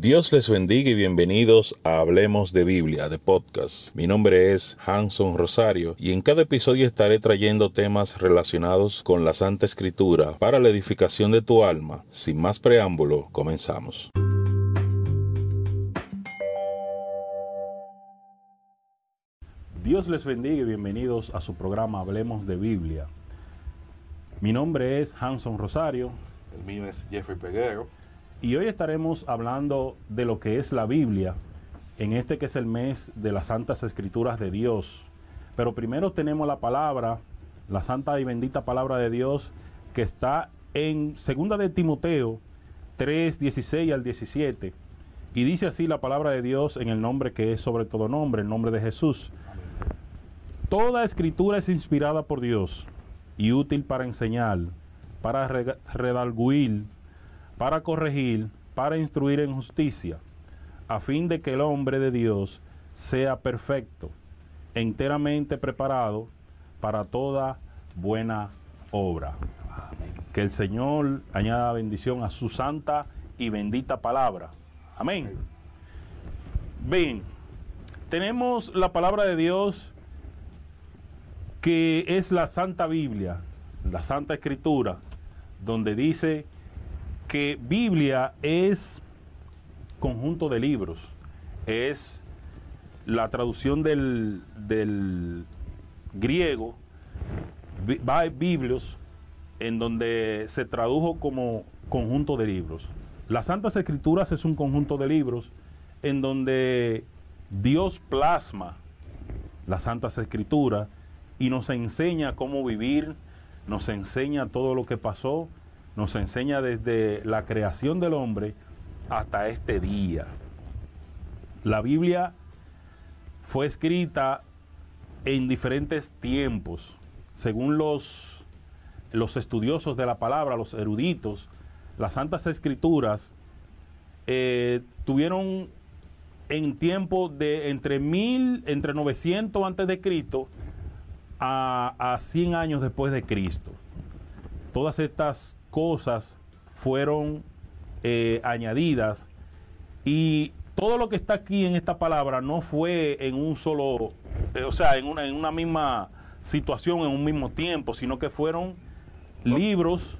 Dios les bendiga y bienvenidos a Hablemos de Biblia, de podcast. Mi nombre es Hanson Rosario y en cada episodio estaré trayendo temas relacionados con la Santa Escritura para la edificación de tu alma. Sin más preámbulo, comenzamos. Dios les bendiga y bienvenidos a su programa Hablemos de Biblia. Mi nombre es Hanson Rosario. El mío es Jeffrey Peguero y hoy estaremos hablando de lo que es la Biblia en este que es el mes de las Santas Escrituras de Dios. Pero primero tenemos la palabra, la santa y bendita palabra de Dios que está en segunda de Timoteo 3, 16 al 17. Y dice así la palabra de Dios en el nombre que es sobre todo nombre, el nombre de Jesús. Toda escritura es inspirada por Dios y útil para enseñar, para redalguir para corregir, para instruir en justicia, a fin de que el hombre de Dios sea perfecto, enteramente preparado para toda buena obra. Que el Señor añada bendición a su santa y bendita palabra. Amén. Bien, tenemos la palabra de Dios que es la Santa Biblia, la Santa Escritura, donde dice que Biblia es conjunto de libros, es la traducción del, del griego, Biblios, en donde se tradujo como conjunto de libros. Las Santas Escrituras es un conjunto de libros en donde Dios plasma las Santas Escrituras y nos enseña cómo vivir, nos enseña todo lo que pasó, nos enseña desde la creación del hombre hasta este día. La Biblia fue escrita en diferentes tiempos, según los, los estudiosos de la palabra, los eruditos, las Santas Escrituras eh, tuvieron en tiempo de entre mil, entre 900 antes de Cristo a, a 100 años después de Cristo. Todas estas cosas fueron eh, añadidas y todo lo que está aquí en esta palabra no fue en un solo, eh, o sea, en una, en una misma situación, en un mismo tiempo, sino que fueron libros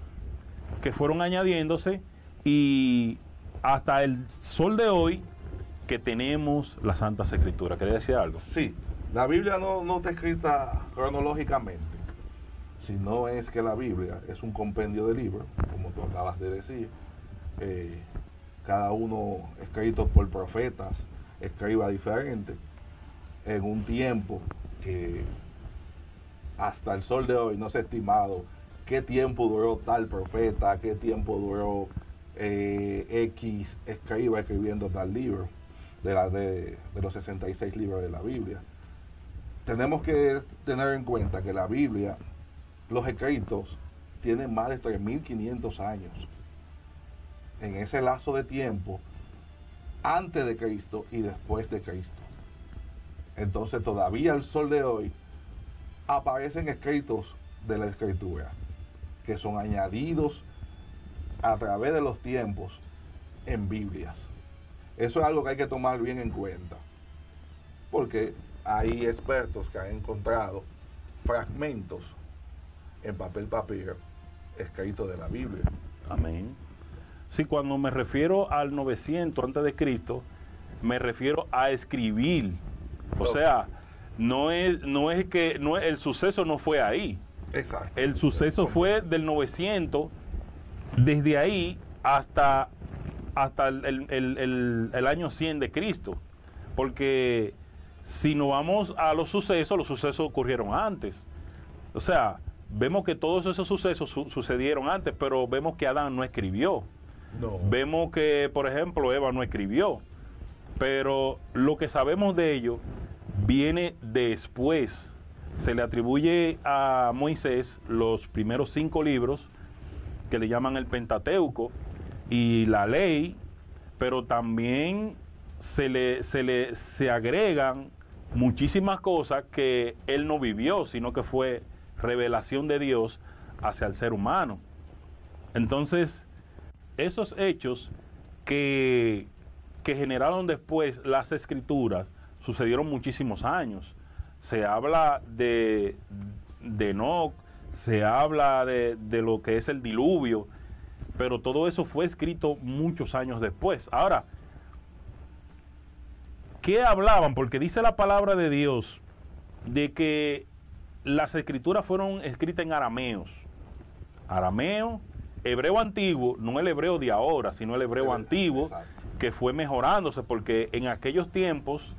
que fueron añadiéndose y hasta el sol de hoy que tenemos la Santa Escritura. ¿Quería decir algo? Sí, la Biblia no, no está escrita cronológicamente si no es que la Biblia es un compendio de libros, como tú acabas de decir, eh, cada uno escrito por profetas, escriba diferente, en un tiempo que hasta el sol de hoy no se ha estimado qué tiempo duró tal profeta, qué tiempo duró eh, X escriba escribiendo tal libro, de, la, de, de los 66 libros de la Biblia. Tenemos que tener en cuenta que la Biblia los escritos tienen más de 3.500 años. En ese lazo de tiempo, antes de Cristo y después de Cristo. Entonces todavía al sol de hoy aparecen escritos de la escritura que son añadidos a través de los tiempos en Biblias. Eso es algo que hay que tomar bien en cuenta. Porque hay expertos que han encontrado fragmentos en papel papiro escrito de la Biblia. Amén. Sí, cuando me refiero al 900 antes de Cristo, me refiero a escribir. O sea, no es, no es que no, el suceso no fue ahí. Exacto. El suceso fue del 900, desde ahí hasta, hasta el, el año 100 de Cristo. Porque si nos vamos a los sucesos, los sucesos ocurrieron antes. O sea, vemos que todos esos sucesos sucedieron antes, pero vemos que Adán no escribió. Vemos que, por ejemplo, Eva no escribió. Pero lo que sabemos de ello viene después. Se le atribuye a Moisés los primeros cinco libros que le llaman el Pentateuco y la ley, pero también se le, se le se agregan muchísimas cosas que él no vivió, sino que fue revelación de Dios hacia el ser humano. Entonces, esos hechos que que generaron después las escrituras sucedieron muchísimos años. Se habla de, de Enoch, se habla de, de lo que es el diluvio, pero todo eso fue escrito muchos años después. Ahora, ¿qué hablaban? Porque dice la palabra de Dios de que las escrituras fueron escritas en arameos. Arameo, hebreo antiguo, no el hebreo de ahora, sino el hebreo antiguo, Exacto. que fue mejorándose, porque en aquellos tiempos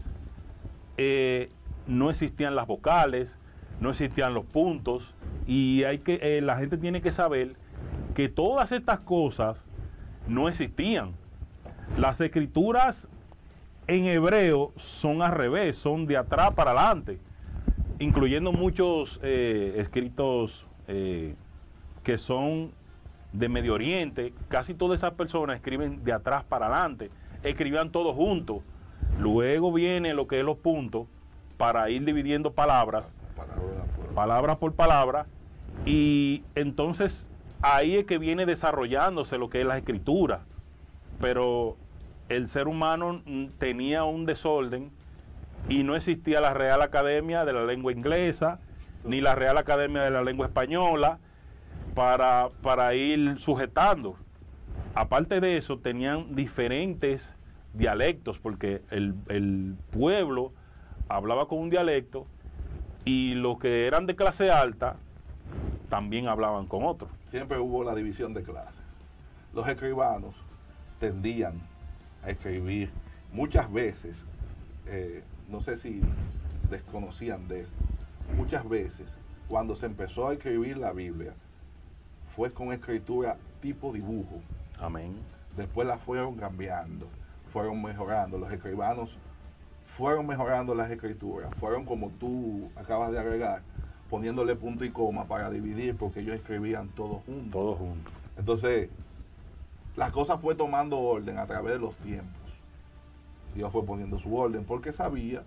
eh, no existían las vocales, no existían los puntos, y hay que, eh, la gente tiene que saber que todas estas cosas no existían. Las escrituras en hebreo son al revés, son de atrás para adelante, incluyendo muchos eh, escritos eh, que son de Medio Oriente. Casi todas esas personas escriben de atrás para adelante, escribían todos juntos. Luego viene lo que es los puntos para ir dividiendo palabras Palabra por- palabra por palabra, y entonces ahí es que viene desarrollándose lo que es la escritura. Pero el ser humano tenía un desorden y no existía la Real Academia de la Lengua Inglesa, ni la Real Academia de la Lengua Española, para, para ir sujetando. Aparte de eso, tenían diferentes dialectos, porque el, el pueblo hablaba con un dialecto y los que eran de clase alta también hablaban con otro. Siempre hubo la división de clases. Los escribanos tendían a escribir muchas veces, eh, no sé si desconocían de esto, muchas veces cuando se empezó a escribir la Biblia fue con escritura tipo dibujo. Amén. Después la fueron cambiando, fueron mejorando. Los escribanos fueron mejorando las escrituras, fueron como tú acabas de agregar, poniéndole punto y coma para dividir, porque ellos escribían todos juntos. Todos juntos. Entonces, la cosa fue tomando orden a través de los tiempos. Dios fue poniendo su orden porque sabía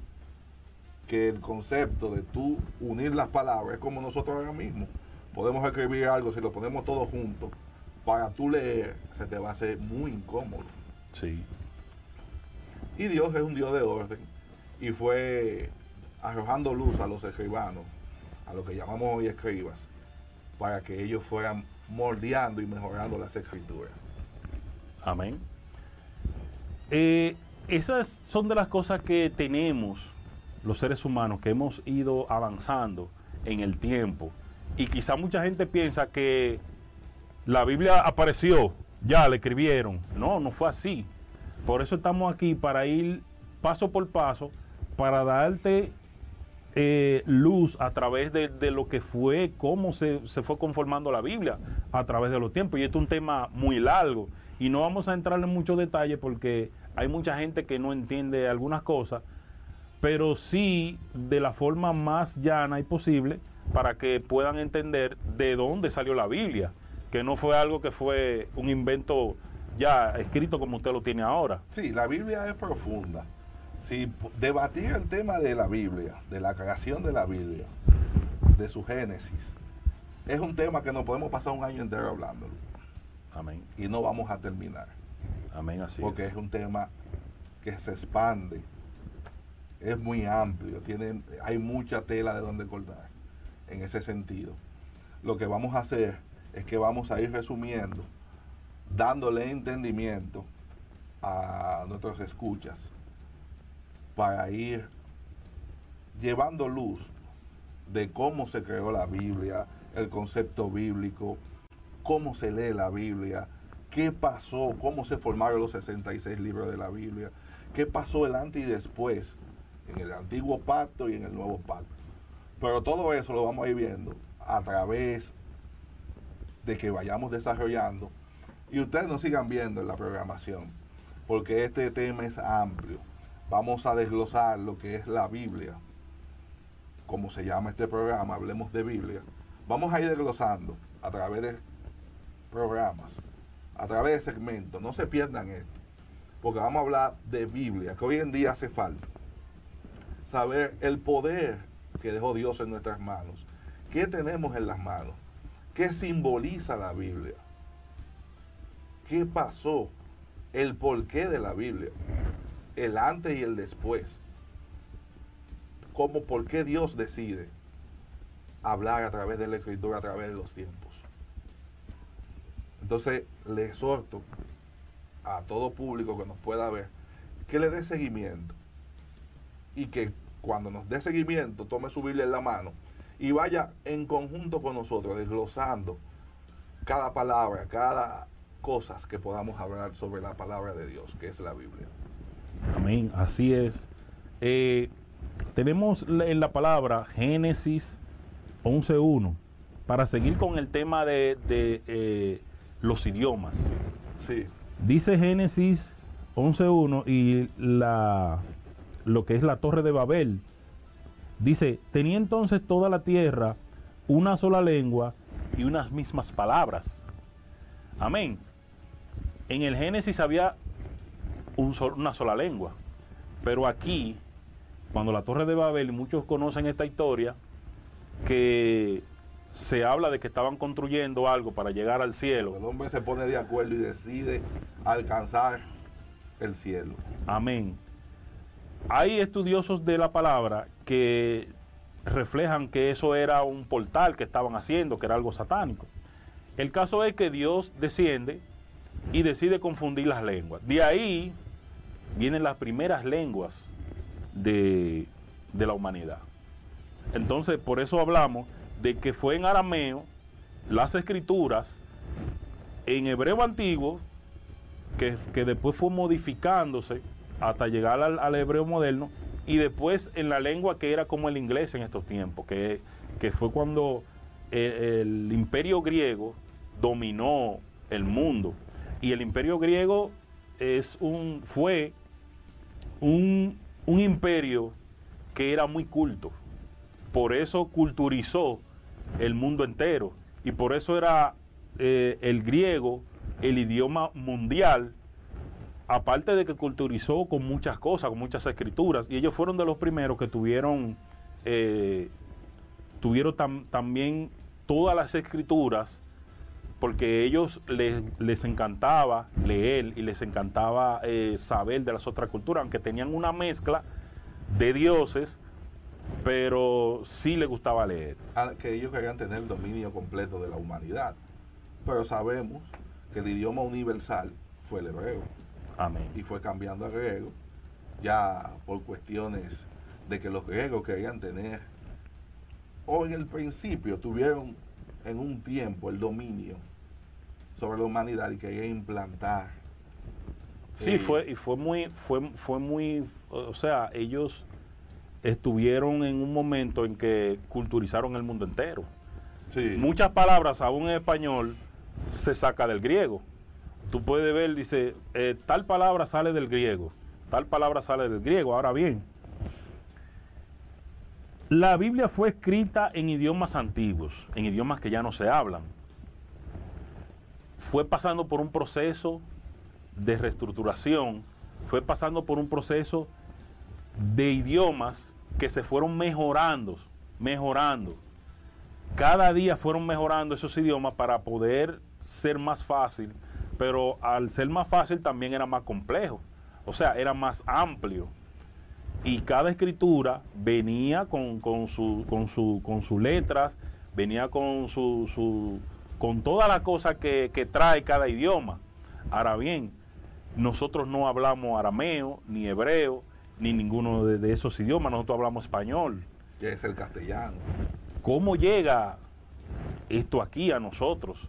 que el concepto de tú unir las palabras es como nosotros ahora mismo. Podemos escribir algo, si lo ponemos todos juntos, para tú leer, se te va a hacer muy incómodo. Sí. Y Dios es un Dios de orden y fue arrojando luz a los escribanos, a lo que llamamos hoy escribas, para que ellos fueran moldeando y mejorando las escrituras. Amén. Eh, esas son de las cosas que tenemos los seres humanos, que hemos ido avanzando en el tiempo. Y quizá mucha gente piensa que la Biblia apareció, ya la escribieron. No, no fue así. Por eso estamos aquí, para ir paso por paso, para darte eh, luz a través de, de lo que fue, cómo se, se fue conformando la Biblia a través de los tiempos. Y esto es un tema muy largo. Y no vamos a entrar en muchos detalles porque hay mucha gente que no entiende algunas cosas, pero sí de la forma más llana y posible para que puedan entender de dónde salió la Biblia, que no fue algo que fue un invento ya escrito como usted lo tiene ahora. Sí, la Biblia es profunda. Si debatir el tema de la Biblia, de la creación de la Biblia, de su génesis, es un tema que nos podemos pasar un año entero hablándolo Amén. y no vamos a terminar. Amén, así porque es. es un tema que se expande, es muy amplio, tiene, hay mucha tela de donde cortar en ese sentido. Lo que vamos a hacer es que vamos a ir resumiendo, dándole entendimiento a nuestros escuchas para ir llevando luz de cómo se creó la Biblia, el concepto bíblico, cómo se lee la Biblia, qué pasó, cómo se formaron los 66 libros de la Biblia, qué pasó el antes y después en el antiguo pacto y en el nuevo pacto. Pero todo eso lo vamos a ir viendo a través de que vayamos desarrollando y ustedes nos sigan viendo en la programación, porque este tema es amplio. Vamos a desglosar lo que es la Biblia, como se llama este programa, hablemos de Biblia. Vamos a ir desglosando a través de programas, a través de segmentos. No se pierdan esto, porque vamos a hablar de Biblia, que hoy en día hace falta. Saber el poder que dejó Dios en nuestras manos. ¿Qué tenemos en las manos? ¿Qué simboliza la Biblia? ¿Qué pasó? El porqué de la Biblia. el antes y el después. Como por qué Dios decide hablar a través de la escritura, a través de los tiempos. Entonces le exhorto a todo público que nos pueda ver que le dé seguimiento y que cuando nos dé seguimiento tome su Biblia en la mano y vaya en conjunto con nosotros desglosando cada palabra, cada cosa que podamos hablar sobre la palabra de Dios, que es la Biblia. Amén, así es. Eh, tenemos en la palabra Génesis 11.1 para seguir con el tema de, eh, los idiomas. Sí. Dice Génesis 11.1 y la, lo que es la torre de Babel. Dice, tenía entonces toda la tierra una sola lengua y unas mismas palabras. Amén. En el Génesis había una sola lengua, pero aquí, cuando la torre de Babel, muchos conocen esta historia, que se habla de que estaban construyendo algo para llegar al cielo. El hombre se pone de acuerdo y decide alcanzar el cielo. Amén. Hay estudiosos de la palabra que reflejan que eso era un portal que estaban haciendo, que era algo satánico. El caso es que Dios desciende y decide confundir las lenguas. De ahí vienen las primeras lenguas de, de la humanidad. Entonces, por eso hablamos de que fue en arameo las escrituras en hebreo antiguo, que, después fue modificándose hasta llegar al, hebreo moderno, y después en la lengua que era como el inglés en estos tiempos, que, fue cuando el, imperio griego dominó el mundo. Y el imperio griego es un, fue un, un imperio que era muy culto. Por eso culturizó el mundo entero. Y por eso era eh, el griego el idioma mundial, aparte de que culturizó con muchas cosas, con muchas escrituras. Y ellos fueron de los primeros que tuvieron, eh, tuvieron también todas las escrituras, porque ellos les, les encantaba leer y les encantaba eh, saber de las otras culturas, aunque tenían una mezcla de dioses pero sí le gustaba leer. Ah, que ellos querían tener el dominio completo de la humanidad. Pero sabemos que el idioma universal fue el hebreo. Amén. Y fue cambiando a griego, ya por cuestiones de que los griegos querían tener, o en el principio tuvieron en un tiempo el dominio sobre la humanidad y querían implantar. Sí, eh, fue, y fue muy, fue, fue muy, o sea, ellos estuvieron en un momento en que culturizaron el mundo entero. Muchas palabras, aún en español, se saca del griego. Tú puedes ver, dice, eh, tal palabra sale del griego, tal palabra sale del griego. Ahora bien, la Biblia fue escrita en idiomas antiguos, en idiomas que ya no se hablan. Fue pasando por un proceso de reestructuración, fue pasando por un proceso de idiomas que se fueron mejorando, mejorando. Cada día fueron mejorando esos idiomas para poder ser más fácil, pero al ser más fácil también era más complejo, o sea, era más amplio. Y cada escritura venía con, su, con, su, con sus letras, venía con, su, su con toda la cosa que, que trae cada idioma. Ahora bien, nosotros no hablamos arameo ni hebreo, ni ninguno de, esos idiomas, nosotros hablamos español. Que es el castellano. ¿Cómo llega esto aquí a nosotros?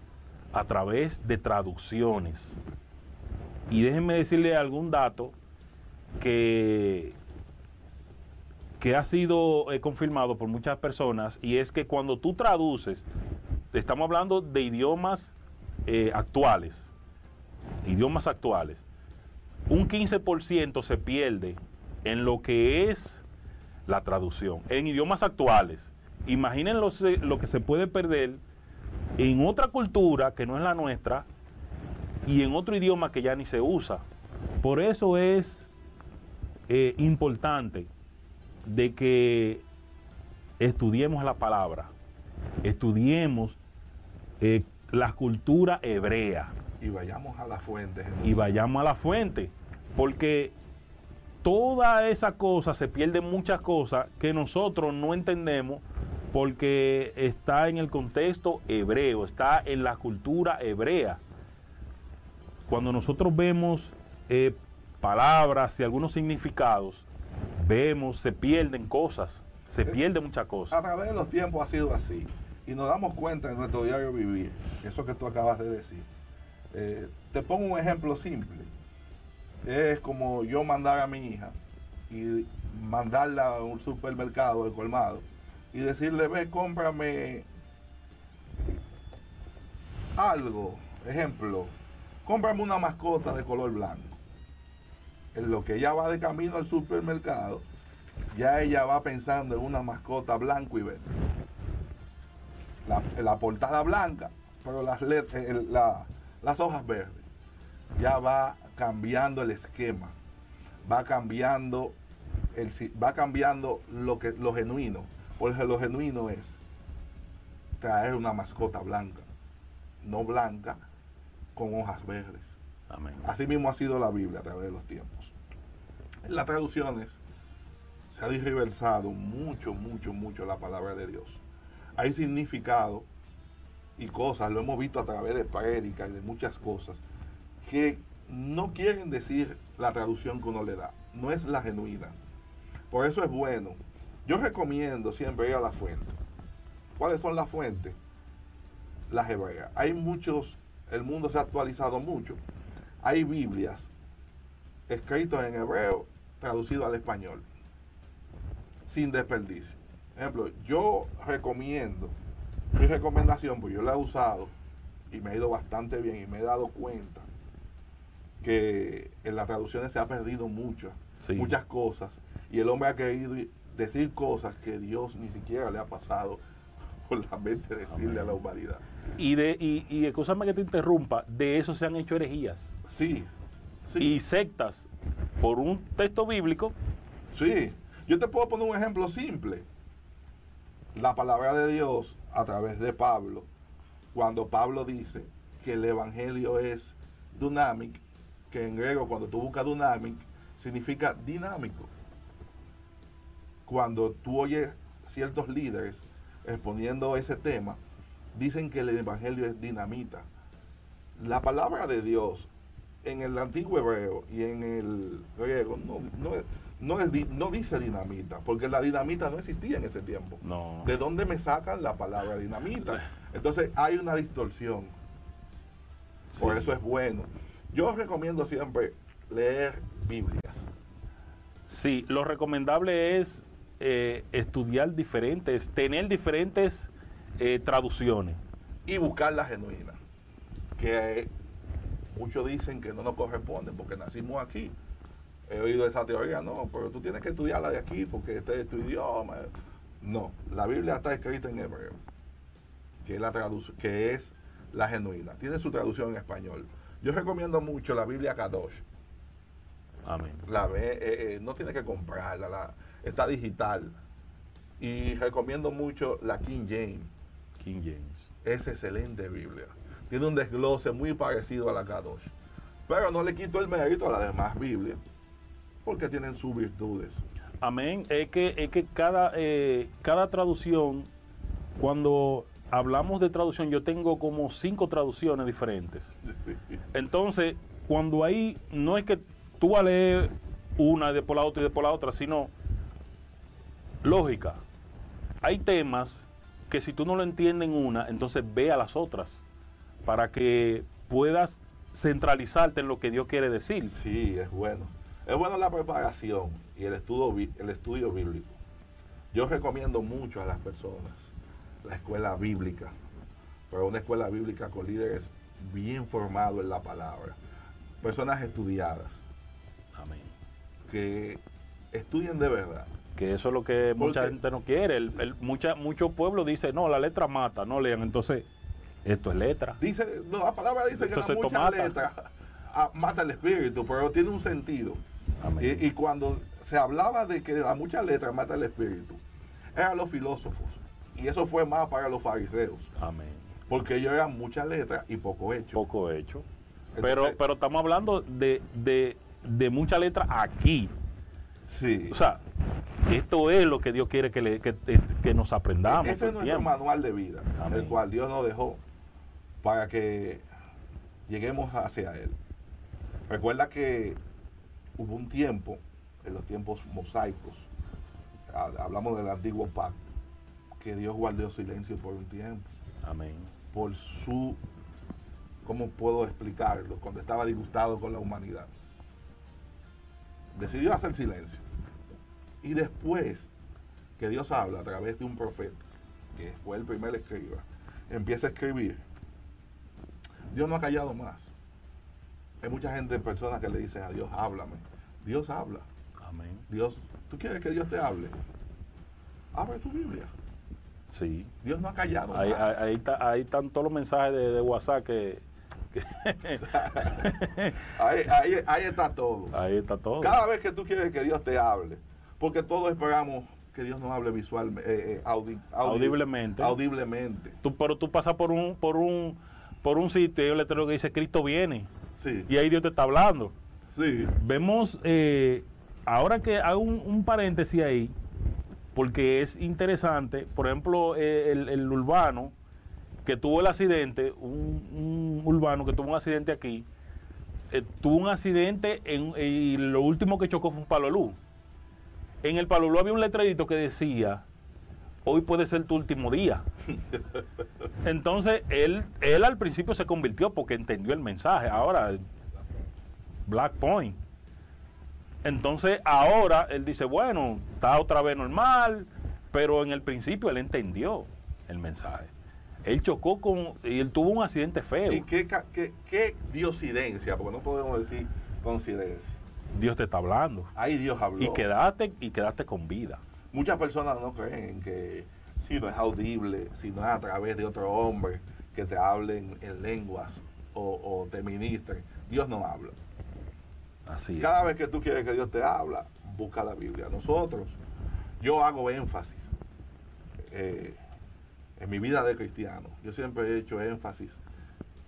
A través de traducciones. Y déjenme decirle algún dato que, que ha sido eh, confirmado por muchas personas, y es que cuando tú traduces, estamos hablando de idiomas eh, actuales, idiomas actuales, un 15% se pierde en lo que es la traducción, en idiomas actuales. Imaginen lo, lo, que se puede perder en otra cultura que no es la nuestra y en otro idioma que ya ni se usa. Por eso es eh, importante de que estudiemos la palabra, estudiemos eh, la cultura hebrea. Y vayamos a la fuente. Y vayamos a la fuente, porque toda esa cosa, se pierden muchas cosas que nosotros no entendemos porque está en el contexto hebreo, está en la cultura hebrea. Cuando nosotros vemos eh, palabras y algunos significados, vemos, se pierden cosas, se pierden muchas cosas. A través de los tiempos ha sido así. Y nos damos cuenta en nuestro diario vivir, eso que tú acabas de decir. Eh, te pongo un ejemplo simple. Es como yo mandar a mi hija y mandarla a un supermercado, el colmado, y decirle, ve, cómprame algo. Ejemplo, cómprame una mascota de color blanco. En lo que ella va de camino al supermercado, ya ella va pensando en una mascota blanco y verde. La, la portada blanca, pero las, la- las hojas verdes. Ya va cambiando el esquema, va cambiando, el, va cambiando lo, que, lo genuino. Porque lo genuino es traer una mascota blanca, no blanca con hojas verdes. Amén. Así mismo ha sido la Biblia a través de los tiempos. En las traducciones se ha disversado mucho, mucho, mucho la palabra de Dios. Hay significado y cosas, lo hemos visto a través de prédicas y de muchas cosas, que no quieren decir la traducción que uno le da, no es la genuina. Por eso es bueno. Yo recomiendo siempre ir a la fuente. ¿Cuáles son las fuentes? Las hebreas. Hay muchos, el mundo se ha actualizado mucho. Hay Biblias escritas en hebreo, traducido al español, sin desperdicio. Ejemplo, yo recomiendo, mi recomendación, pues yo la he usado y me ha ido bastante bien y me he dado cuenta que en las traducciones se ha perdido mucho, Sí. muchas cosas y el hombre ha querido decir cosas que Dios ni siquiera le ha pasado por la mente decirle a la humanidad. Y, de, y, y escúchame que te interrumpa, de eso se han hecho herejías Sí, sí. y sectas por un texto bíblico. Sí, yo te puedo poner un ejemplo simple. La palabra de Dios a través de Pablo, cuando Pablo dice que el evangelio es dynamic, que en griego cuando tú buscas dynamic significa dinámico. Cuando tú oyes ciertos líderes exponiendo ese tema, dicen que el evangelio es dinamita. La palabra de Dios en el antiguo hebreo y en el griego no, no, no, es di- no dice dinamita, porque la dinamita no existía en ese tiempo. No. ¿De dónde me sacan la palabra dinamita? Entonces hay una distorsión. Por eso es bueno. Yo recomiendo siempre leer Biblias. Sí, lo recomendable es eh, estudiar diferentes, tener diferentes eh, traducciones. y buscar la genuina. Que muchos dicen que no nos corresponde porque nacimos aquí. He oído esa teoría, no, pero tú tienes que estudiarla de aquí porque este es tu idioma. No, la Biblia está escrita en hebreo, que es la, traduc- que es la genuina. Tiene su traducción en español. Yo recomiendo mucho la Biblia Kadosh. Amén. La ve, eh, eh, no tiene que comprarla, la- está digital. Y recomiendo mucho la King James King James. es excelente Biblia. Tiene un desglose muy parecido a la Kadosh. Pero no le quito el mérito a las demás Biblias, porque tienen sus virtudes. Amén. Es que, es que cada, eh, cada traducción, cuando hablamos de traducción, yo tengo como cinco traducciones diferentes. Entonces, cuando ahí no es que tú vas a leer una y después la otra y después la otra, sino lógica. Hay temas que si tú no lo entiendes en una, entonces ve a las otras para que puedas centralizarte en lo que Dios quiere decir. Sí, es bueno. Es bueno la preparación y el estudio, el estudio bíblico. Yo recomiendo mucho a las personas la escuela bíblica, pero una escuela bíblica con líderes bien formados en la palabra. Personas estudiadas, Amén. que estudien de verdad. Que eso es lo que mucha gente no quiere. El, el- mucha, muchos pueblos dicen, no, la letra mata, no lean. Entonces, esto es letra. Dice, no, la palabra dice Entonces, que la letra ah, mata el espíritu, pero tiene un sentido. Amén. Y, y cuando se hablaba de que la mucha letra mata el espíritu, eran los filósofos. Y eso fue más para los fariseos, Amén. porque ellos eran mucha letra y poco hecho. Poco hecho. Entonces- Pero, pero estamos hablando de, de, de mucha letra aquí. Sí. O sea, esto es lo que Dios quiere que, le- que, que nos aprendamos. Ese es nuestro tiempo. manual de vida, Amén. el cual Dios nos dejó para que lleguemos hacia Él. Recuerda que hubo un tiempo, en los tiempos mosaicos, ha- hablamos del antiguo pacto, que Dios guardó silencio por un tiempo, Amén. por su, ¿cómo puedo explicarlo? Cuando estaba disgustado con la humanidad. Decidió hacer silencio. Y después que Dios habla a través de un profeta, que fue el primer escriba, empieza a escribir, Dios no ha callado más. Hay mucha gente, personas que le dicen a Dios, háblame. Dios habla. Amén. Dios, ¿tú quieres que Dios te hable? Abre tu Biblia. Sí. Dios no ha callado Ahí, ahí, ahí está- ahí están todos los mensajes de, de WhatsApp que... que- Ahí, está todo. ahí está todo. Cada vez que tú quieres que Dios te hable, porque todos esperamos que Dios nos hable visualmente, Audiblemente. audiblemente. Tú, pero tú pasas por un, por un, por un sitio y hay un letrero que dice Cristo viene. Sí, Y ahí Dios te está hablando. sí, Vemos, eh, ahora que hago un, un paréntesis ahí, porque es interesante, por ejemplo, eh, el, urbano que tuvo el accidente, un, urbano que tuvo un accidente aquí, eh, tuvo un accidente en- y lo último que chocó fue un palo luz. En el palo luz había un letrerito que decía, hoy puede ser tu último día. Entonces, él, él al principio se convirtió porque entendió el mensaje. Ahora, Black Point. Entonces, ahora él dice, bueno, está otra vez normal, pero en el principio él entendió el mensaje. Él chocó con, y él tuvo un accidente feo. ¿Y qué, qué, qué diosidencia? Porque no podemos decir coincidencia. Dios te está hablando. Ahí Dios habló. Y quedaste, y quedaste con vida. Muchas personas no creen que si no es audible, si no es a través de otro hombre que te hablen en lenguas o, o te ministren, Dios no habla. Así es. Cada vez que tú quieres que Dios te habla, busca la Biblia. Nosotros, yo hago énfasis eh, en mi vida de cristiano. Yo siempre he hecho énfasis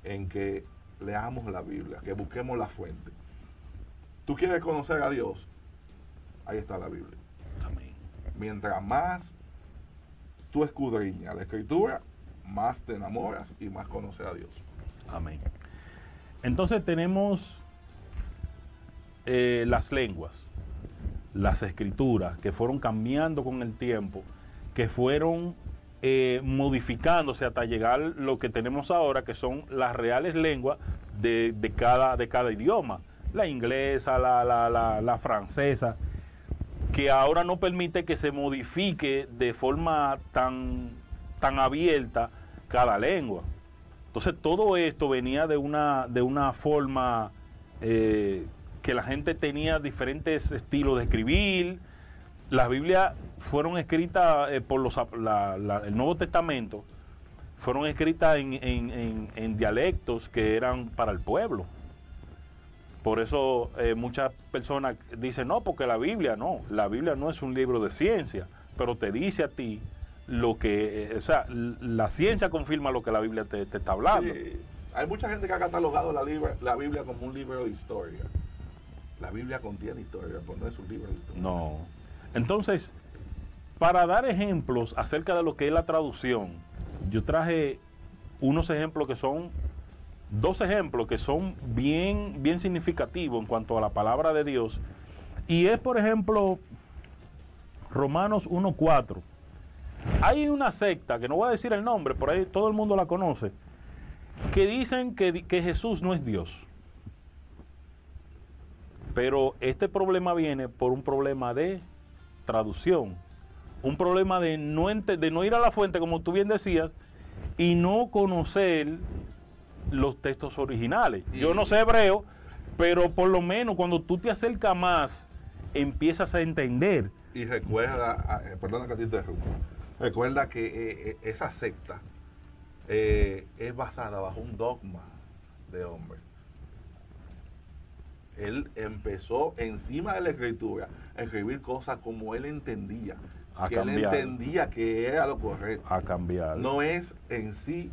en que leamos la Biblia, que busquemos la fuente. Tú quieres conocer a Dios, ahí está la Biblia. Amén. Mientras más tú escudriñas la escritura, más te enamoras y más conoces a Dios. Amén. Entonces tenemos eh, las lenguas, las escrituras que fueron cambiando con el tiempo, que fueron eh, modificándose hasta llegar lo que tenemos ahora, que son las reales lenguas de, de cada, de cada idioma. La inglesa, la, la- la- francesa, que ahora no permite que se modifique de forma tan, tan abierta cada lengua. Entonces todo esto venía de una, de una forma eh, que la gente tenía diferentes estilos de escribir. Las Biblias fueron escritas eh, por los, la- la- el Nuevo Testamento, fueron escritas en, en- en- dialectos que eran para el pueblo. Por eso eh, muchas personas dicen, no, porque la Biblia no, la Biblia no es un libro de ciencia, pero te dice a ti lo que, eh, o sea, la ciencia confirma lo que la Biblia te, te está hablando. Hay mucha gente que ha catalogado la Biblia como un libro de historia. La Biblia contiene historia, pero no es un libro de historia. No. Entonces, para dar ejemplos acerca de lo que es la traducción, yo traje unos ejemplos que son, dos ejemplos que son bien, bien significativos en cuanto a la palabra de Dios. Y es, por ejemplo, Romanos 1.4. Hay una secta, que no voy a decir el nombre, por ahí todo el mundo la conoce, que dicen que, que Jesús no es Dios. Pero este problema viene por un problema de traducción, un problema de no, ente- de no ir a la fuente, como tú bien decías, y no conocer los textos originales. Yo no sé hebreo, pero por lo menos cuando tú te acercas más, empiezas a entender. Y recuerda, eh, perdona que te interrumpa, recuerda que eh, eh, esa secta eh, es basada bajo un dogma de hombre. Él empezó encima de la escritura a escribir cosas como él entendía, A que él entendía que era lo correcto. A cambiar. No es en sí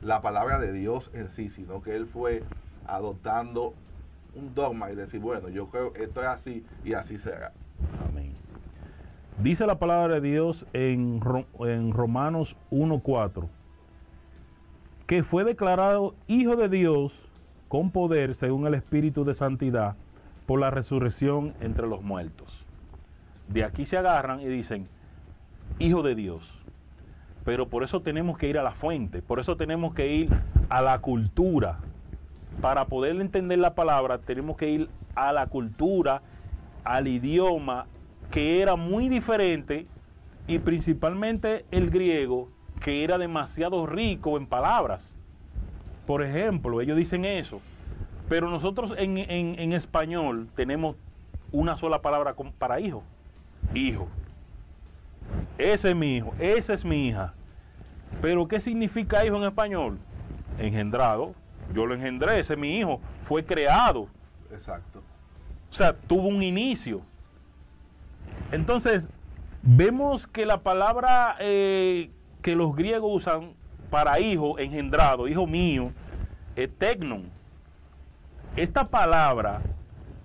la palabra de Dios en sí, sino que él fue adoptando un dogma y decir, bueno, yo creo esto es así y así será. Amén. Dice la palabra de Dios en, en Romanos 1.4 que fue declarado Hijo de Dios con poder según el Espíritu de Santidad por la resurrección entre los muertos. De aquí se agarran y dicen, Hijo de Dios. Pero por eso tenemos que ir a la fuente, por eso tenemos que ir a la cultura. Para poder entender la palabra tenemos que ir a la cultura, al idioma, que era muy diferente y principalmente el griego que era demasiado rico en palabras. Por ejemplo, ellos dicen eso. Pero nosotros en, español tenemos una sola palabra para hijo. Hijo. Ese es mi hijo, esa es mi hija. Pero ¿qué significa hijo en español? Engendrado. Yo lo engendré, ese es mi hijo. Fue creado. Exacto. O sea, tuvo un inicio. Entonces, vemos que la palabra eh, que los griegos usan para hijo engendrado, hijo mío, es tecnon. Esta palabra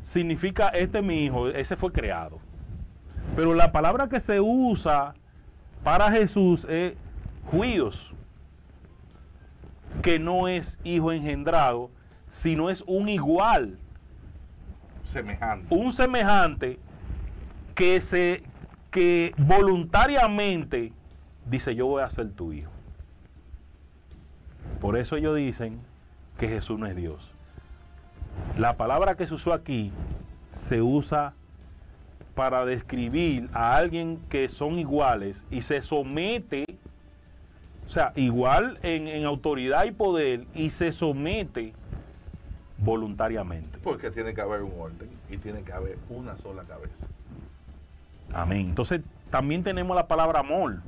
significa este mi hijo, ese fue creado. Pero la palabra que se usa para Jesús es juios, que no es hijo engendrado, sino es un igual. Semejante. Un semejante que se que voluntariamente dice, yo voy a ser tu hijo. Por eso ellos dicen que Jesús no es Dios. La palabra que se usó aquí se usa para describir a alguien que son iguales y se somete, o sea, igual en, en autoridad y poder y se somete voluntariamente. Porque tiene que haber un orden y tiene que haber una sola cabeza. Amén. Entonces también tenemos la palabra amor.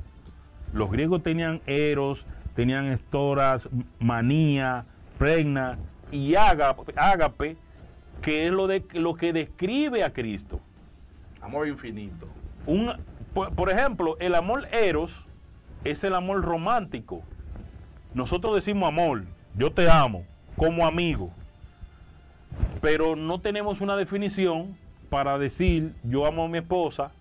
Los griegos tenían eros, tenían estoras, manía, pregna y ágape, que es lo, de, lo que describe a Cristo. Amor infinito. Un, por, ejemplo, el amor eros es el amor romántico. Nosotros decimos amor, yo te amo, como amigo. Pero no tenemos una definición para decir yo amo a mi esposa,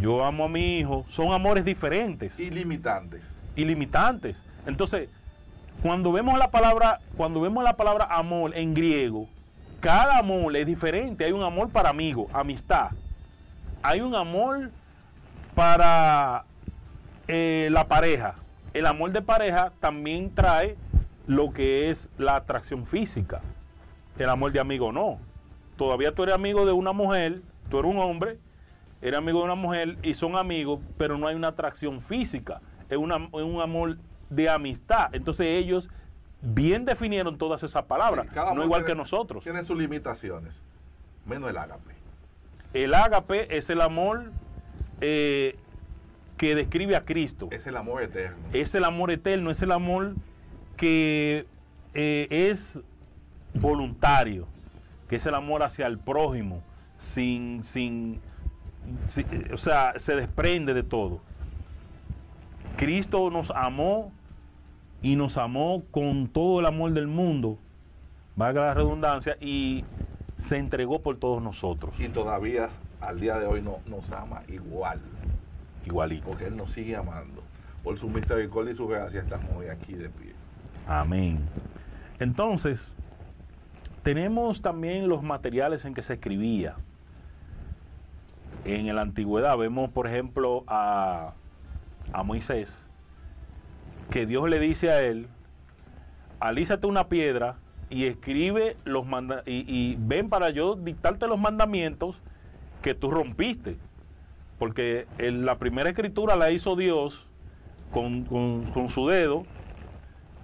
yo amo a mi hijo, son amores diferentes. Ilimitantes. Ilimitantes. Entonces, cuando vemos la palabra, cuando vemos la palabra amor en griego, cada amor es diferente. Hay un amor para amigo, amistad. Hay un amor para eh, la pareja. El amor de pareja también trae lo que es la atracción física. El amor de amigo no. Todavía tú eres amigo de una mujer, tú eres un hombre, era amigo de una mujer y son amigos, pero no hay una atracción física, es, un amor de amistad. Entonces ellos bien definieron todas esas palabras, no igual que nosotros. Tiene sus limitaciones, menos el ágape. El ágape es el amor eh, que describe a Cristo. Es el amor eterno. Es el amor eterno, es el amor que eh, es voluntario, que es el amor hacia el prójimo, sin, sin, o sea, se desprende de todo. Cristo nos amó y nos amó con todo el amor del mundo, valga la redundancia, y se entregó por todos nosotros. Y todavía al día de hoy no, nos ama igual. Igualito. Porque Él nos sigue amando. Por su misericordia y su gracia estamos hoy aquí de pie. Amén. Entonces, tenemos también los materiales en que se escribía en la antigüedad vemos, por ejemplo, a, Moisés, que Dios le dice a él, alízate una piedra y escribe los y, ven para yo dictarte los mandamientos que tú rompiste. Porque la primera escritura la hizo Dios con, con su dedo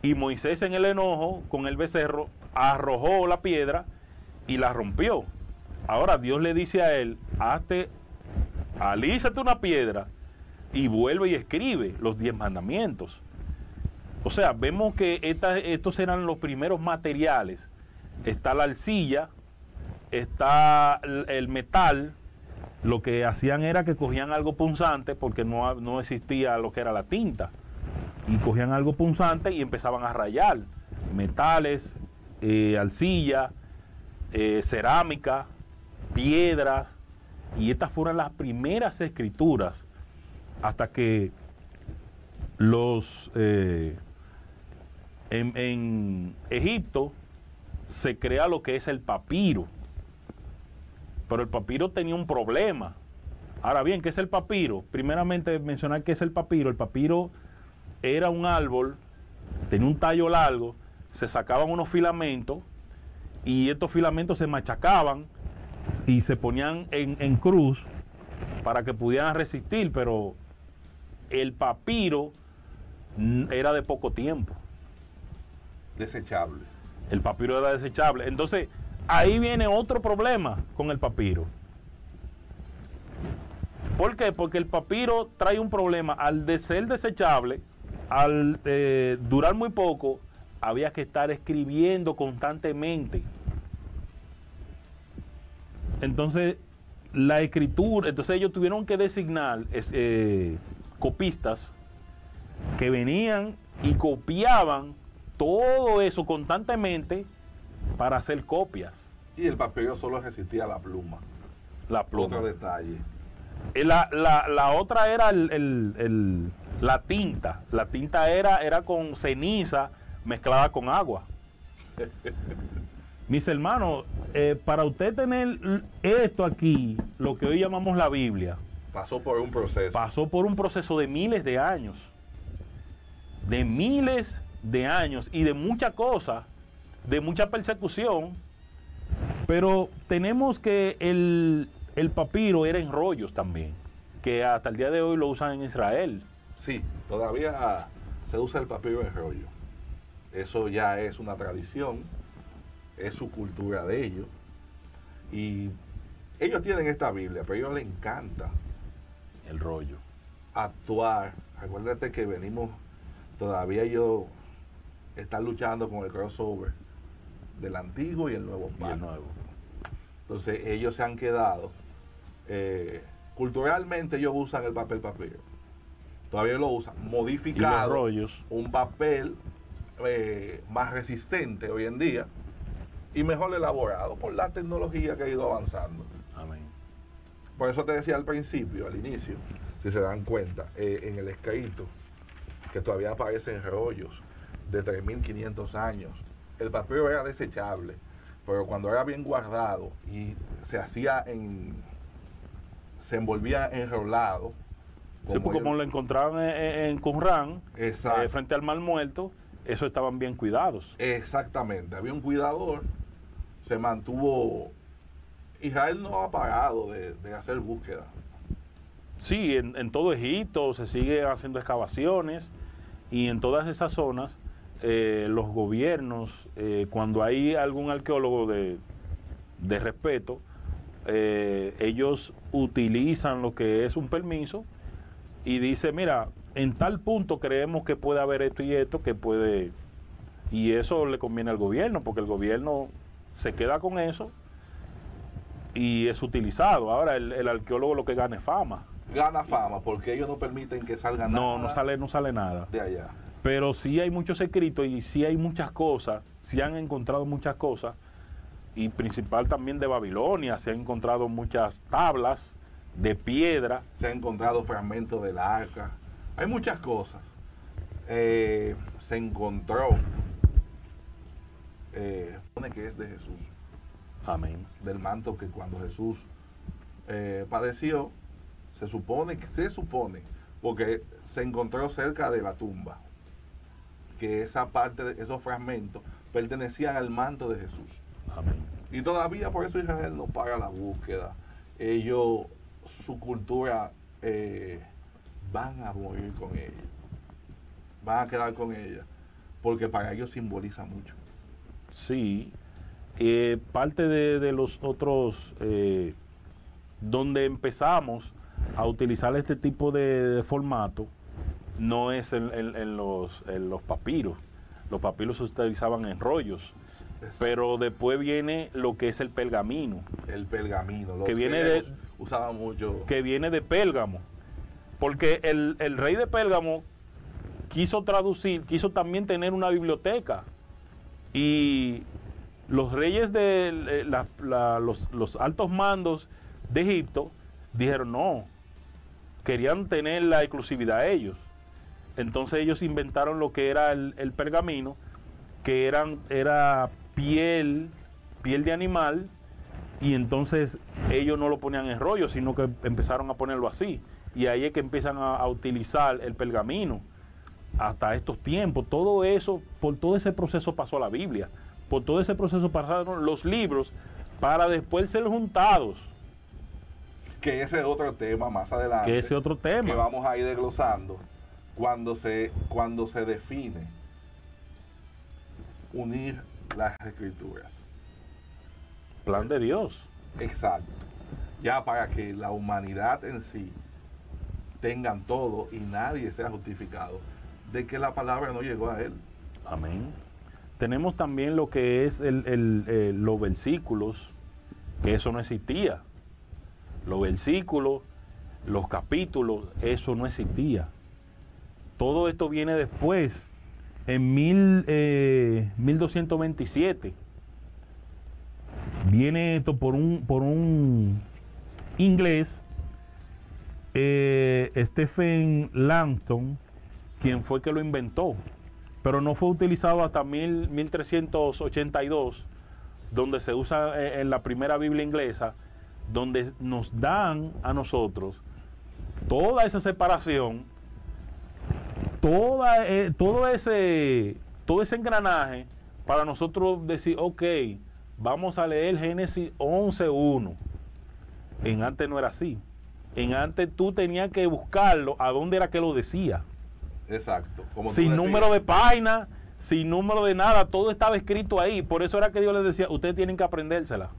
y Moisés en el enojo con el becerro arrojó la piedra y la rompió. Ahora Dios le dice a él, hazte alízate una piedra y vuelve y escribe los diez mandamientos. O sea, vemos que estos eran los primeros materiales. Está la arcilla, está el metal. Lo que hacían era que cogían algo punzante porque no, no existía lo que era la tinta. Y cogían algo punzante y empezaban a rayar metales, eh, arcilla, eh, cerámica, piedras, Y estas fueron las primeras escrituras hasta que los eh, en, en Egipto se crea lo que es el papiro. Pero el papiro tenía un problema. Ahora bien, ¿qué es el papiro? Primeramente mencionar qué es el papiro. El papiro era un árbol, tenía un tallo largo, se sacaban unos filamentos y estos filamentos se machacaban y se ponían en, en cruz para que pudieran resistir, pero el papiro era de poco tiempo. Desechable. El papiro era desechable. Entonces, ahí viene otro problema con el papiro. ¿Por qué? Porque el papiro trae un problema. Al de ser desechable, al eh, durar muy poco, había que estar escribiendo constantemente. Entonces, la escritura, entonces ellos tuvieron que designar es, eh, copistas que venían y copiaban todo eso constantemente para hacer copias. Y el papiro solo resistía la pluma. La pluma. Otro detalle. Eh, La, la- la otra era el- el- el- la tinta. La tinta era, era con ceniza mezclada con agua. Mis hermanos, eh, para usted tener esto aquí, lo que hoy llamamos la Biblia, Pasó por un proceso. pasó por un proceso de miles de años. De miles de años y de mucha cosa, de mucha persecución. Pero tenemos que el, el papiro era en rollos también, que hasta el día de hoy lo usan en Israel. Sí, todavía se usa el papiro en rollo. Eso ya es una tradición, es su cultura de ellos. Y ellos tienen esta Biblia, pero a ellos les encanta El rollo. actuar. Acuérdate que venimos, todavía ellos están luchando con el crossover del antiguo y el nuevo Y el nuevo. Entonces ellos se han quedado, eh, culturalmente ellos usan el papel papiro. Todavía lo usan, modificado, rollos. un papel eh, más resistente hoy en día y mejor elaborado por la tecnología que ha ido avanzando. Por eso te decía al principio, al inicio, si se dan cuenta, eh, en el escrito, que todavía aparecen rollos de 3.500 años. El papiro era desechable, pero cuando era bien guardado y se hacía en... se envolvía enrolado. Sí, porque como lo encontraban en, en- Qumran, eh, frente al mar muerto, eso estaban bien cuidados. Exactamente, había un cuidador, se mantuvo... Israel no ha parado de, hacer búsqueda. Sí, en, en todo Egipto se sigue haciendo excavaciones y en todas esas zonas eh, los gobiernos, eh, cuando hay algún arqueólogo de, de respeto, eh, ellos utilizan lo que es un permiso y dice, mira, en tal punto creemos que puede haber esto y esto que puede... Y eso le conviene al gobierno, porque el gobierno se queda con eso y es utilizado. Ahora el, el arqueólogo lo que gana es fama. Gana fama porque ellos no permiten que salga nada. No, no sale, no sale nada. de allá. Pero sí hay muchos escritos y sí hay muchas cosas, sí han encontrado muchas cosas, y principal también de Babilonia, se han encontrado muchas tablas de piedra. Se han encontrado fragmentos del arca. Hay muchas cosas. Eh, se encontró, eh, supone que es de Jesús, Amén. del manto que cuando Jesús eh, padeció, se supone que se supone, porque se encontró cerca de la tumba, que esa parte de esos fragmentos pertenecían al manto de Jesús. Amén. Y todavía por eso Israel no paga la búsqueda. Ellos, su cultura, eh, van a morir con ella. Van a quedar con ella. Porque para ellos simboliza mucho. Sí. Eh, parte de, de los otros, eh, donde empezamos a utilizar este tipo de, de formato, no es en, en- en los, en los papiros. Los papiros se utilizaban en rollos. Pero después viene lo que es el pergamino, el pergamino. Los Que viene de- usaban mucho. que viene de Pérgamo. Porque el, el rey de Pérgamo quiso traducir, quiso también tener una biblioteca. Y los reyes de eh, los, altos mandos de Egipto dijeron no, querían tener la exclusividad ellos. Entonces ellos inventaron lo que era el, pergamino, que eran, era piel, piel de animal, y entonces ellos no lo ponían en rollo, sino que empezaron a ponerlo así. Y ahí es que empiezan a, a utilizar el pergamino hasta estos tiempos. Todo eso, por todo ese proceso pasó la Biblia. Por todo ese proceso pasaron los libros para después ser juntados. Que ese es otro tema más adelante. Que ese otro tema. Que vamos a ir desglosando cuando se, cuando se define unir las escrituras. Plan de Dios. Exacto. Ya para que la humanidad en sí tengan todo y nadie sea justificado de que la palabra no llegó a él. Amén. Tenemos también lo que es eh, los versículos, que eso no existía. Los versículos, los capítulos, eso no existía. Todo esto viene después, en mil, eh, 1227. Viene esto por un, por un inglés, eh, Stephen Langton, quien fue que lo inventó, pero no fue utilizado hasta mil, 1382, donde se usa eh, en la primera Biblia inglesa, donde nos dan a nosotros toda esa separación, toda, eh, todo, ese, todo ese engranaje para nosotros decir, ok, vamos a leer Génesis 11.1. En antes no era así. En antes tú tenías que buscarlo a dónde era que lo decía. Exacto. Como sin número de página, sin número de nada, todo estaba escrito ahí. Por eso era que Dios les decía, ustedes tienen que aprendérsela.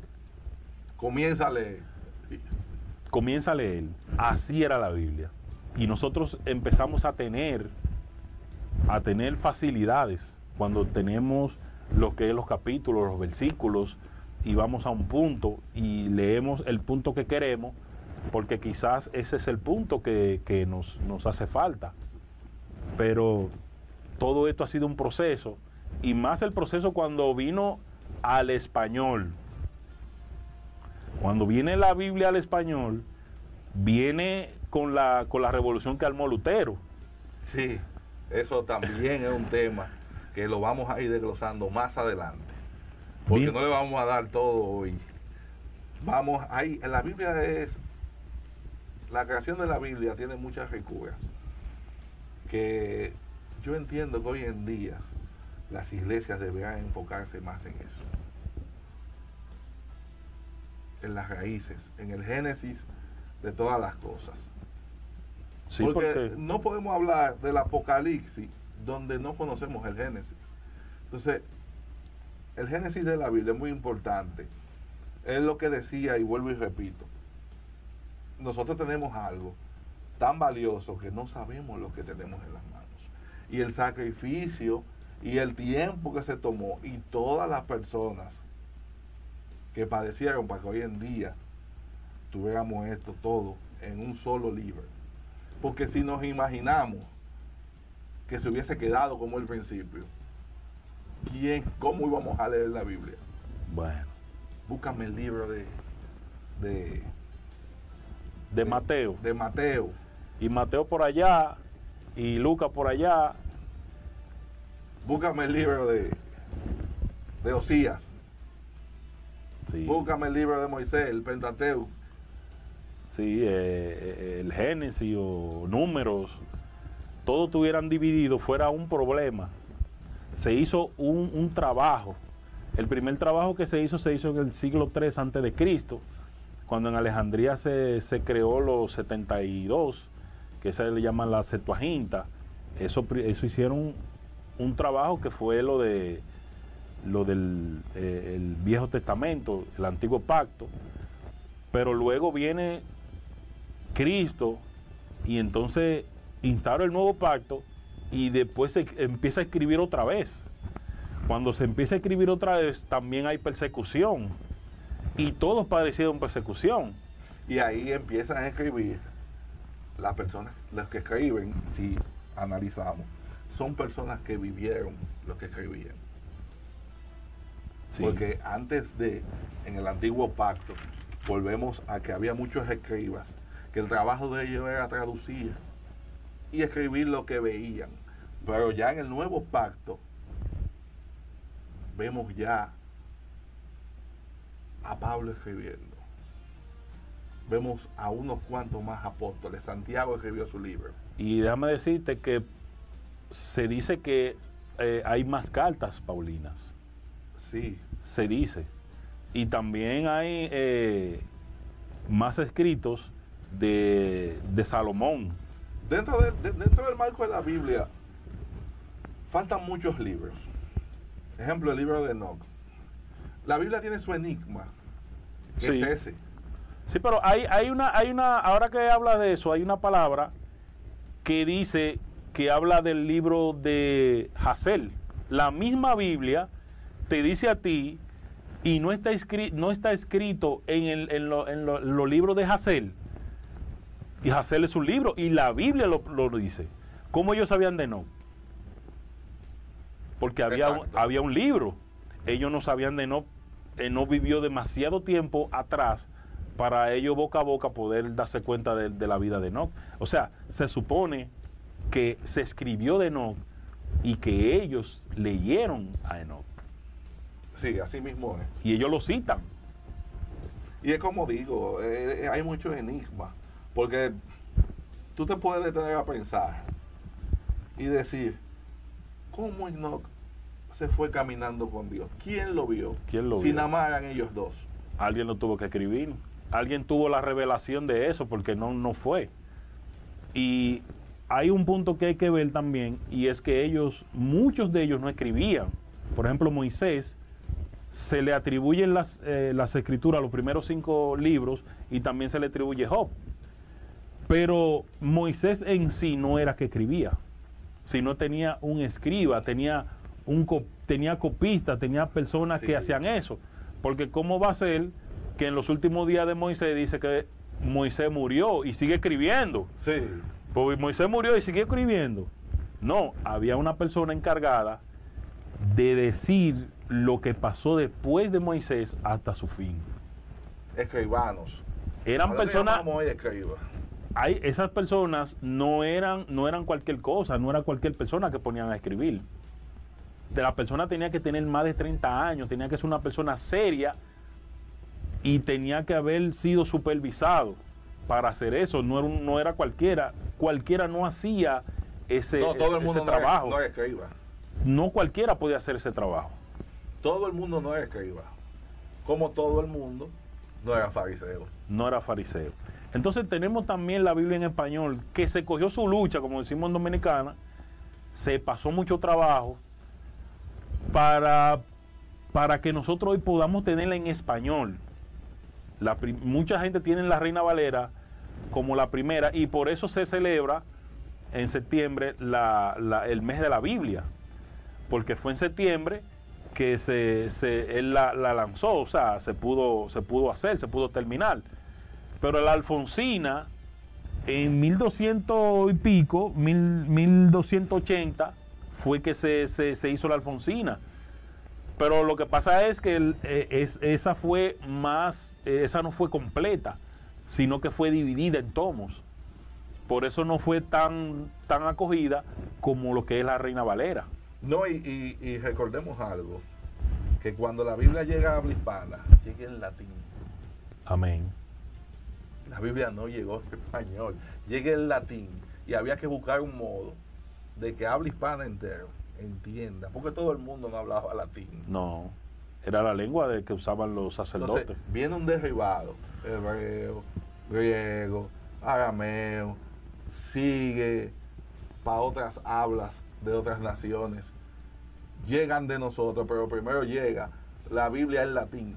Comienza a leer. Comienza a leer. Así era la Biblia. Y nosotros empezamos a tener, a tener facilidades cuando tenemos lo que es los capítulos, los versículos, y vamos a un punto y leemos el punto que queremos, porque quizás ese es el punto que, que nos, nos hace falta. Pero todo esto ha sido un proceso, y más el proceso cuando vino al español. Cuando viene la Biblia al español, viene con la, con la revolución que armó Lutero. Sí, eso también es un tema que lo vamos a ir desglosando más adelante. Porque no le vamos a dar todo hoy. Vamos ahí, la Biblia es, la creación de la Biblia tiene muchas ricuras. Que yo entiendo que hoy en día las iglesias deberán enfocarse más en eso. En las raíces, en el génesis de todas las cosas. Sí, porque, porque no podemos hablar del apocalipsis donde no conocemos el Génesis. Entonces, el Génesis de la Biblia es muy importante. Es lo que decía, y vuelvo y repito, nosotros tenemos algo tan valioso que no sabemos lo que tenemos en las manos. Y el sacrificio y el tiempo que se tomó y todas las personas que padecieron para que hoy en día tuviéramos esto todo en un solo libro. Porque si nos imaginamos que se hubiese quedado como el principio, ¿quién, cómo íbamos a leer la Biblia? Bueno. Búscame el libro de, de, de, de Mateo. De Mateo. Y Mateo por allá, y Lucas por allá. Búscame el libro de, de Osías. Sí. Búscame el libro de Moisés, el Pentateuco. Sí, eh, el Génesis o números, todos estuvieran divididos, fuera un problema. Se hizo un, un, trabajo. El primer trabajo que se hizo se hizo en el siglo III antes de Cristo, cuando en Alejandría se, se, creó los 72, que se le llaman la Septuaginta. Eso, eso hicieron un trabajo que fue lo de lo del eh, Viejo Testamento, el Antiguo Pacto. Pero luego viene Cristo y entonces instaura el nuevo pacto y después se empieza a escribir otra vez. Cuando se empieza a escribir otra vez también hay persecución y todos padecieron persecución. Y ahí empiezan a escribir las personas, los que escriben, si analizamos, son personas que vivieron lo que escribían. Sí. Porque antes de, en el antiguo pacto, volvemos a que había muchos escribas que el trabajo de ellos era traducir y escribir lo que veían. Pero ya en el nuevo pacto vemos ya a Pablo escribiendo. Vemos a unos cuantos más apóstoles. Santiago escribió su libro. Y déjame decirte que se dice que eh, hay más cartas paulinas. Sí. Se dice. Y también hay eh, más escritos de, de Salomón. Dentro, de- de- dentro del marco de la Biblia, faltan muchos libros. Ejemplo, el libro de Enoch. La Biblia tiene su enigma, que Sí. es ese. Sí, pero hay, hay una, hay una, ahora que habla de eso, hay una palabra que dice que habla del libro de Hazel. La misma Biblia te dice a ti, y no está, escri- no está escrito en, el- en lo- en lo- en los libros de Hazel. Y Hazel es un libro, y la Biblia lo, lo dice. ¿Cómo ellos sabían de no? Porque había, un- había un libro. Ellos no sabían de no. no vivió demasiado tiempo atrás para ellos boca a boca poder darse cuenta de, de la vida de Enoch. O sea, se supone que se escribió de Enoch y que ellos leyeron a Enoch. Sí, así mismo es. Y ellos lo citan. Y es como digo, eh, hay muchos enigmas. Porque tú te puedes detener a pensar y decir, ¿cómo Enoch se fue caminando con Dios? ¿Quién lo vio? ¿Quién lo si vio? nada más eran ellos dos. Alguien lo tuvo que escribir. Alguien tuvo la revelación de eso porque no, no fue. Y hay un punto que hay que ver también y es que ellos, muchos de ellos no escribían. Por ejemplo, Moisés se le atribuyen las, eh, las escrituras, los primeros cinco libros, y también se le atribuye Job. Pero Moisés en sí no era que escribía, sino tenía un escriba, tenía, un tenía copista, tenía personas Sí. que hacían eso. Porque ¿cómo va a ser que en los últimos días de Moisés dice que Moisés murió y sigue escribiendo? Sí. Pues Moisés murió y siguió escribiendo. No, había una persona encargada de decir lo que pasó después de Moisés hasta su fin. Escribanos. Eran Ahora personas, hay, esas personas no eran, no eran cualquier cosa, no era cualquier persona que ponían a escribir. De la persona tenía que tener más de 30 años, tenía que ser una persona seria y tenía que haber sido supervisado para hacer eso. No era, no era cualquiera, cualquiera no hacía ese, No, todo el ese mundo no era, trabajo. no era escriba. no cualquiera podía hacer ese trabajo. Todo el mundo no era escriba. Como todo el mundo no era fariseo. no era fariseo. Entonces tenemos también la Biblia en español, que se cogió su lucha, como decimos en Dominicana, se pasó mucho trabajo para, para que nosotros hoy podamos tenerla en español. Mucha gente tiene la Reina Valera como la primera y por eso se celebra en septiembre el mes de la Biblia, porque fue en septiembre que se, él la, la lanzó, o sea, se pudo, se pudo hacer, se pudo terminar. Pero la Alfonsina, en 1200 y pico, mil- 1280, fue que se- se hizo la Alfonsina. Pero lo que pasa es que el- eh, es- esa fue más, eh, esa no fue completa, sino que fue dividida en tomos. Por eso no fue tan, tan acogida como lo que es la Reina Valera. No, y, y- y recordemos algo, que cuando la Biblia llega a habla hispana, llega en latín. Amén. La Biblia no llegó en español, llega en latín. Y había que buscar un modo de que habla hispana entero entienda, porque todo el mundo no hablaba latín. No, era la lengua de que usaban los sacerdotes. Entonces, viene un derribado, hebreo, griego, arameo, sigue para otras hablas de otras naciones. Llegan de nosotros, pero primero llega la Biblia en latín,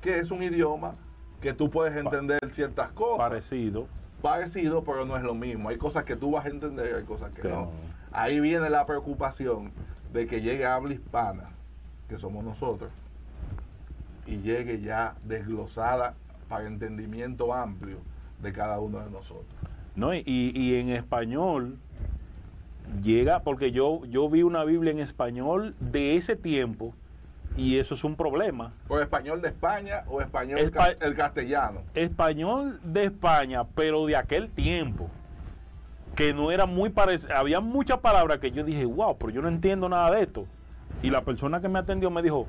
que es un idioma que tú puedes entender ciertas cosas. Parecido. Parecido, pero no es lo mismo. Hay cosas que tú vas a entender y hay cosas que Que no. no. Ahí viene la preocupación de que llegue habla hispana, que somos nosotros, y llegue ya desglosada para entendimiento amplio de cada uno de nosotros. ¿no? Y, y en español llega, porque yo, yo vi una Biblia en español de ese tiempo Y eso es un problema. ¿O español de España o español Espa- el castellano? Español de España, pero de aquel tiempo. Que no era muy parecido. Había muchas palabras que yo dije, wow, pero yo no entiendo nada de esto. Y la persona que me atendió me dijo,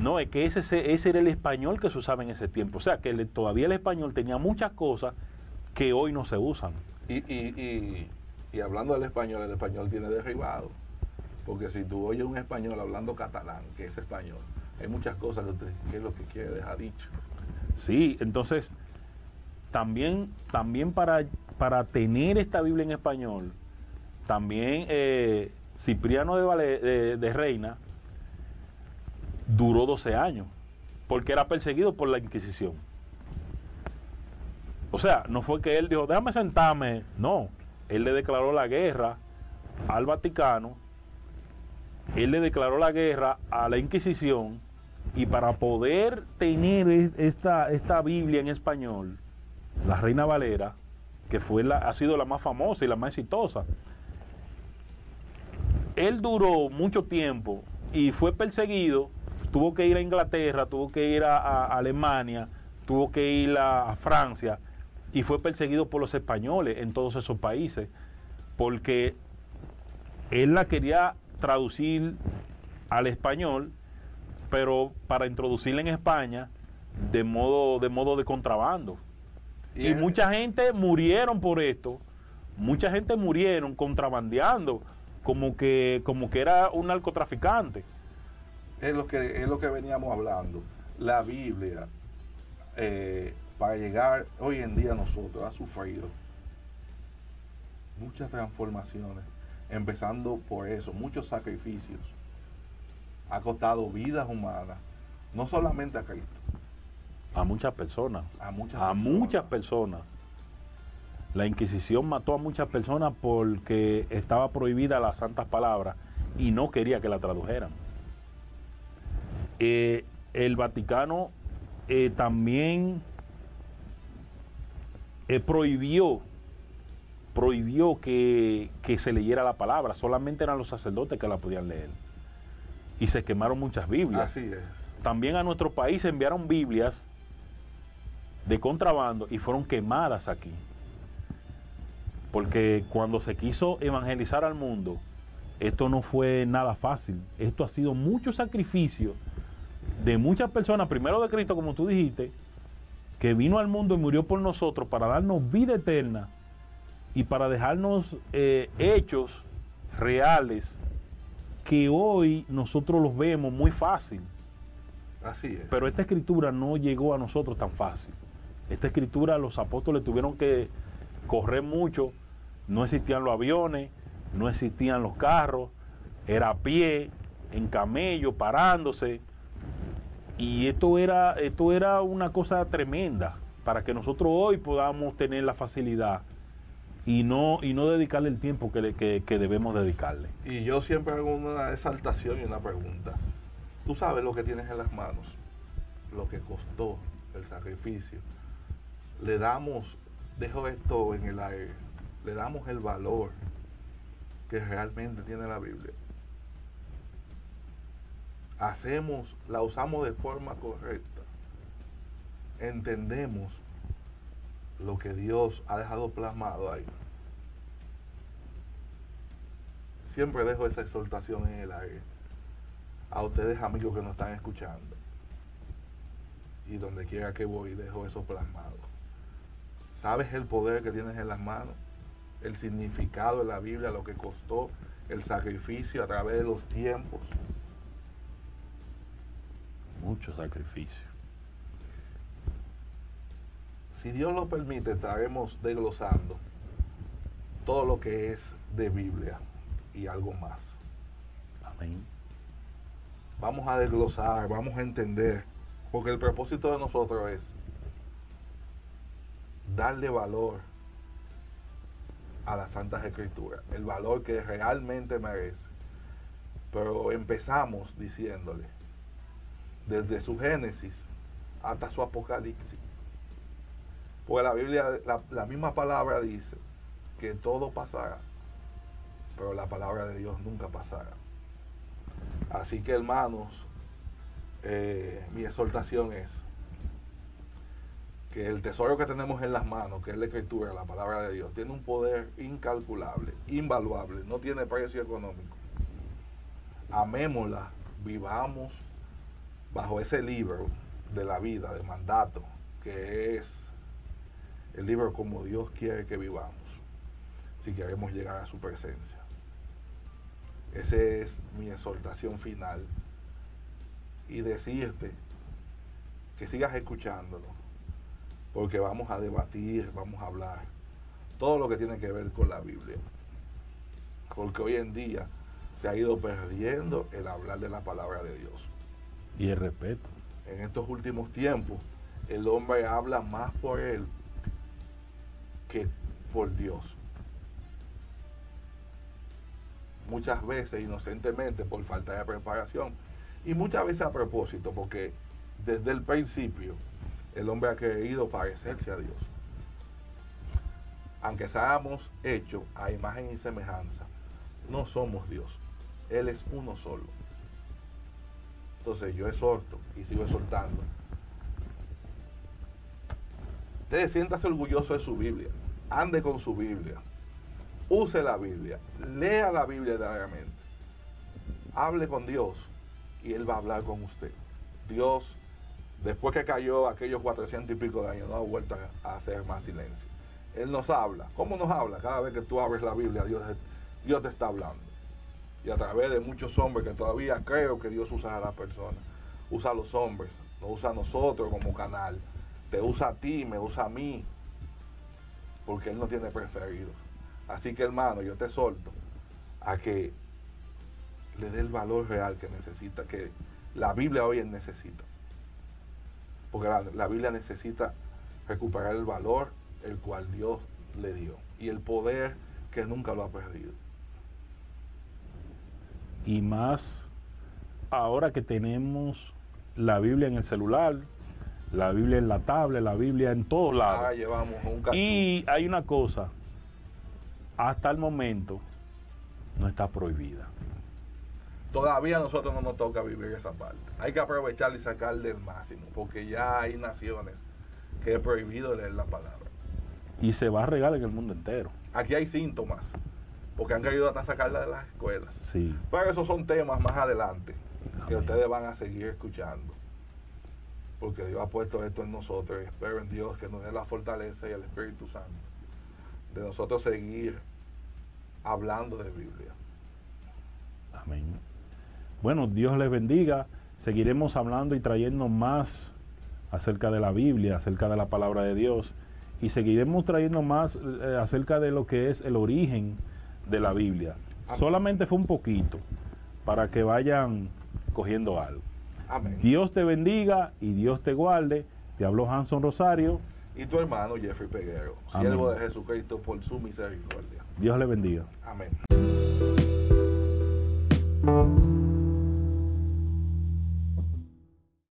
no, es que ese, ese era el español que se usaba en ese tiempo. O sea, que el- todavía el español tenía muchas cosas que hoy no se usan. Y, y, y, y hablando del español, el español tiene derribado. Porque si tú oyes un español hablando catalán, que es español, hay muchas cosas que, usted- que es lo que quiere dejar dicho. Sí, entonces también, también para, para tener esta Biblia en español, también eh, Cipriano de, Reina duró 12 años, porque era perseguido por la Inquisición. O sea, no fue que él dijo, déjame sentarme, no, él le declaró la guerra al Vaticano, él le declaró la guerra a la Inquisición y para poder tener es- esta, esta Biblia en español, la Reina Valera, que fue la, ha sido la más famosa y la más exitosa, él duró mucho tiempo y fue perseguido, tuvo que ir a Inglaterra, tuvo que ir a, Alemania, tuvo que ir a, Francia y fue perseguido por los españoles en todos esos países, porque él la quería traducir al español, pero para introducirla en España de modo de contrabando. Y, mucha gente murieron por esto, mucha gente murieron contrabandeando, como que como que era un narcotraficante. es lo que es lo que veníamos hablando. La Biblia, eh, para llegar hoy en día a nosotros, ha sufrido muchas transformaciones, empezando por eso, muchos sacrificios. Ha costado vidas humanas, no solamente a Cristo, A muchas personas, a muchas a personas. muchas personas. La Inquisición mató a muchas personas porque estaba prohibida las santas palabras y no quería que la tradujeran. Eh, el Vaticano eh, también eh, prohibió prohibió que, que se leyera la palabra, solamente eran los sacerdotes que la podían leer. Y se quemaron muchas Biblias Así es. también a nuestro país se enviaron Biblias de contrabando y fueron quemadas aquí. Porque cuando se quiso evangelizar al mundo, esto no fue nada fácil. Esto ha sido mucho sacrificio de muchas personas, primero de Cristo, como tú dijiste, que vino al mundo y murió por nosotros para darnos vida eterna y para dejarnos eh, hechos reales que hoy nosotros los vemos muy fácil. Así es. Pero esta escritura no llegó a nosotros tan fácil. Esta escritura los apóstoles tuvieron que correr mucho. No existían los aviones, no existían los carros, era a pie, en camello, parándose. Y esto era, esto era una cosa tremenda para que nosotros hoy podamos tener la facilidad y no, y no dedicarle el tiempo que, que- que debemos dedicarle. Y yo siempre hago una exaltación y una pregunta. Tú sabes lo que tienes en las manos, lo que costó el sacrificio. Le damos, dejo esto en el aire, le damos el valor que realmente tiene la Biblia. Hacemos, la usamos de forma correcta. Entendemos lo que Dios ha dejado plasmado ahí. Siempre dejo esa exhortación en el aire. A ustedes amigos que nos están escuchando. Y donde quiera que voy, dejo eso plasmado. ¿Sabes el poder que tienes en las manos? El significado de la Biblia, lo que costó, el sacrificio a través de los tiempos. Mucho sacrificio. Si Dios lo permite, estaremos desglosando todo lo que es de Biblia y algo más. Amén. Vamos a desglosar, vamos a entender, porque el propósito de nosotros es darle valor a las Santas Escrituras, el valor que realmente merece. Pero empezamos diciéndole, desde su Génesis hasta su Apocalipsis. Porque la Biblia, la, misma palabra dice que todo pasará, pero la palabra de Dios nunca pasará. Así que hermanos, eh, mi exhortación es que el tesoro que tenemos en las manos, que es la escritura, la palabra de Dios, tiene un poder incalculable, invaluable, no tiene precio económico. Amémosla, vivamos bajo ese libro de la vida, de mandato, que es el libro como Dios quiere que vivamos, si queremos llegar a su presencia. Esa es mi exhortación final. Y decirte que sigas escuchándolo porque vamos a debatir, vamos a hablar todo lo que tiene que ver con la Biblia. Porque hoy en día se ha ido perdiendo el hablar de la palabra de Dios. Y el respeto. En estos últimos tiempos, el hombre habla más por él que por Dios. Muchas veces inocentemente por falta de preparación y muchas veces a propósito, porque desde el principio el hombre ha querido parecerse a Dios. Aunque seamos hechos a imagen y semejanza, no somos Dios. Él es uno solo. Entonces yo exhorto y sigo exhortando. Usted siéntase orgulloso de su Biblia. Ande con su Biblia. Use la Biblia. Lea la Biblia diariamente. Hable con Dios y Él va a hablar con usted. Dios después que cayó aquellos 400 y pico de años, no ha vuelto a hacer más silencio. Él nos habla. ¿Cómo nos habla? Cada vez que tú abres la Biblia, Dios, te está hablando. Y a través de muchos hombres que todavía creo que Dios usa a las personas. Usa a los hombres, nos usa a nosotros como canal. Te usa a ti, me usa a mí. Porque Él no tiene preferido. Así que hermano, yo te solto a que le dé el valor real que necesita, que la Biblia hoy necesita porque la, Biblia necesita recuperar el valor el cual Dios le dio y el poder que nunca lo ha perdido. Y más ahora que tenemos la Biblia en el celular, la Biblia en la tablet, la Biblia en todos lados. y hay una cosa, hasta el momento no está prohibida todavía a nosotros no nos toca vivir esa parte. Hay que aprovechar y sacarle el máximo, porque ya hay naciones que es prohibido leer la palabra. Y se va a regar en el mundo entero. Aquí hay síntomas, porque han querido hasta sacarla de las escuelas. Sí. Pero esos son temas más adelante que ustedes van a seguir escuchando. Porque Dios ha puesto esto en nosotros y espero en Dios que nos dé la fortaleza y el Espíritu Santo de nosotros seguir hablando de Biblia. Amén. Bueno, Dios les bendiga. Seguiremos hablando y trayendo más acerca de la Biblia, acerca de la palabra de Dios. Y seguiremos trayendo más eh, acerca de lo que es el origen de la Biblia. Solamente fue un poquito para que vayan cogiendo algo. Amén. Dios te bendiga y Dios te guarde. Te habló Hanson Rosario. Y tu hermano Jeffrey Peguero, siervo de Jesucristo por su misericordia. Dios le bendiga. Amén.